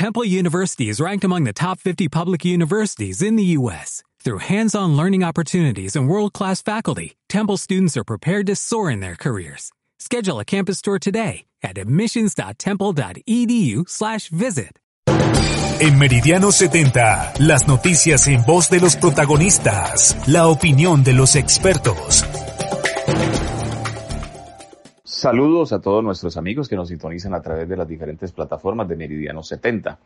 Temple University is ranked among the top 50 public universities in the U.S. Through hands-on learning opportunities and world-class faculty, Temple students are prepared to soar in their careers. Schedule a campus tour today at admissions.temple.edu/visit. En Meridiano 70, las noticias en voz de los protagonistas, la opinión de los expertos. Saludos a todos nuestros amigos que nos sintonizan a través de las diferentes plataformas de Meridiano 70.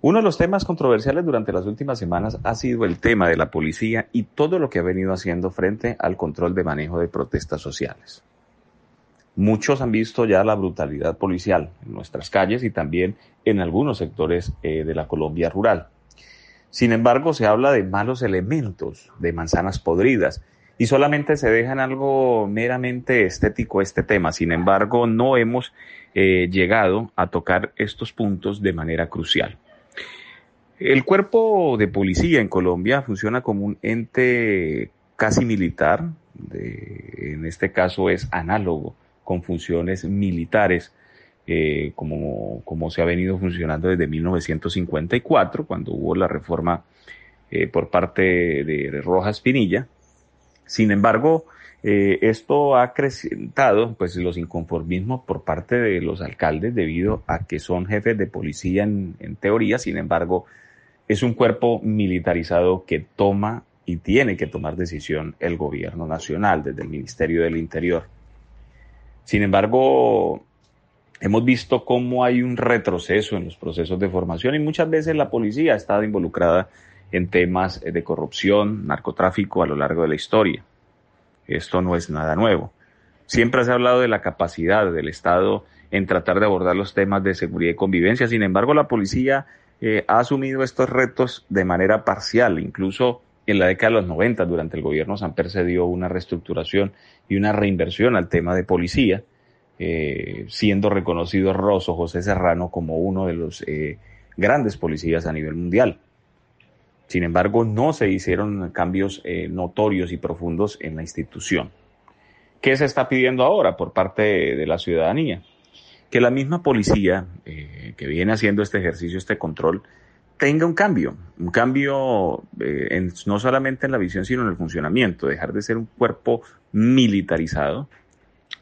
Uno de los temas controversiales durante las últimas semanas ha sido el tema de la policía y todo lo que ha venido haciendo frente al control de manejo de protestas sociales. Muchos han visto ya la brutalidad policial en nuestras calles y también en algunos sectores eh, de la Colombia rural. Sin embargo, se habla de malos elementos, de manzanas podridas, y solamente se deja en algo meramente estético este tema. Sin embargo, no hemos eh, llegado a tocar estos puntos de manera crucial. El cuerpo de policía en Colombia funciona como un ente casi militar, en este caso es análogo con funciones militares, eh, como, como, se ha venido funcionando desde 1954, cuando hubo la reforma eh, por parte de Rojas Pinilla. Sin embargo, eh, esto ha acrecentado pues, los inconformismos por parte de los alcaldes debido a que son jefes de policía en, en teoría, sin embargo, es un cuerpo militarizado que toma y tiene que tomar decisión el gobierno nacional desde el Ministerio del Interior. Sin embargo, hemos visto cómo hay un retroceso en los procesos de formación y muchas veces la policía ha estado involucrada en temas de corrupción, narcotráfico a lo largo de la historia. Esto no es nada nuevo. Siempre se ha hablado de la capacidad del Estado en tratar de abordar los temas de seguridad y convivencia. Sin embargo, la policía eh, ha asumido estos retos de manera parcial. Incluso en la década de los 90, durante el gobierno Samper se dio una reestructuración y una reinversión al tema de policía, eh, siendo reconocido Rosso José Serrano como uno de los eh, grandes policías a nivel mundial. Sin embargo, no se hicieron cambios notorios y profundos en la institución. ¿Qué se está pidiendo ahora por parte de la ciudadanía? que la misma policía eh, que viene haciendo este ejercicio, este control, tenga un cambio, un cambio eh, en, no solamente en la visión, sino en el funcionamiento, dejar de ser un cuerpo militarizado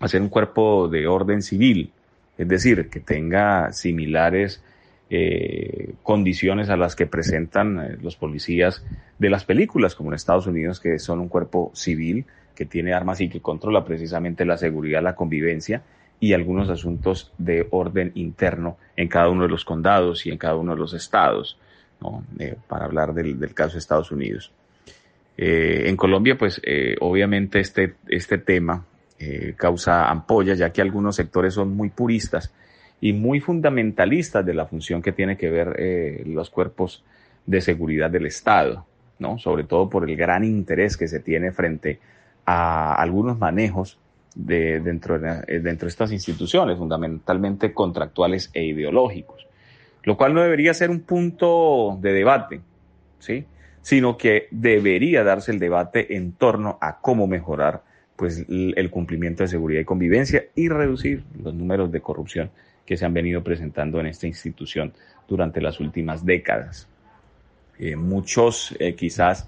a ser un cuerpo de orden civil, es decir, que tenga similares eh, condiciones a las que presentan los policías de las películas, como en Estados Unidos, que son un cuerpo civil que tiene armas y que controla precisamente la seguridad, la convivencia, y algunos asuntos de orden interno en cada uno de los condados y en cada uno de los estados, ¿no? Eh, para hablar del, del, caso de Estados Unidos. Eh, en Colombia, pues eh, obviamente este, este tema eh, causa ampolla, ya que algunos sectores son muy puristas y muy fundamentalistas de la función que tiene que ver eh, los cuerpos de seguridad del Estado, ¿no? Sobre todo por el gran interés que se tiene frente a algunos manejos de, dentro, de, eh, dentro de estas instituciones, fundamentalmente contractuales e ideológicos, lo cual no debería ser un punto de debate, ¿sí? sino que debería darse el debate en torno a cómo mejorar pues, el cumplimiento de seguridad y convivencia y reducir los números de corrupción que se han venido presentando en esta institución durante las últimas décadas. Eh, muchos eh, quizás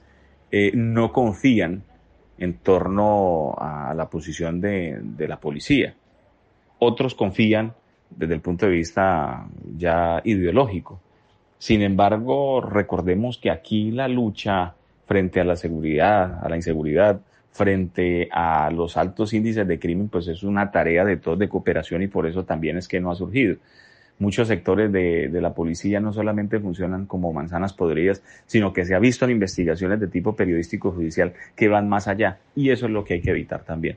eh, no confían en torno a la posición de, de, la policía. Otros confían desde el punto de vista ya ideológico. Sin embargo, recordemos que aquí la lucha frente a la seguridad, a la inseguridad, frente a los altos índices de crimen, pues es una tarea de todos de cooperación y por eso también es que no ha surgido muchos sectores de, la policía no solamente funcionan como manzanas podridas, sino que se ha visto en investigaciones de tipo periodístico judicial que van más allá. Y eso es lo que hay que evitar también.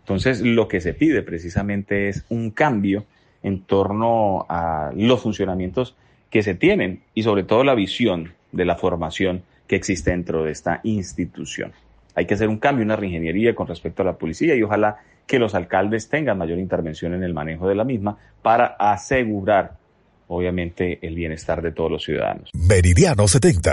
Entonces, lo que se pide precisamente es un cambio en torno a los funcionamientos que se tienen y sobre todo la visión de la formación que existe dentro de esta institución. Hay que hacer un cambio, una reingeniería con respecto a la policía y ojalá que los alcaldes tengan mayor intervención en el manejo de la misma para asegurar, obviamente, el bienestar de todos los ciudadanos. Meridiano 70,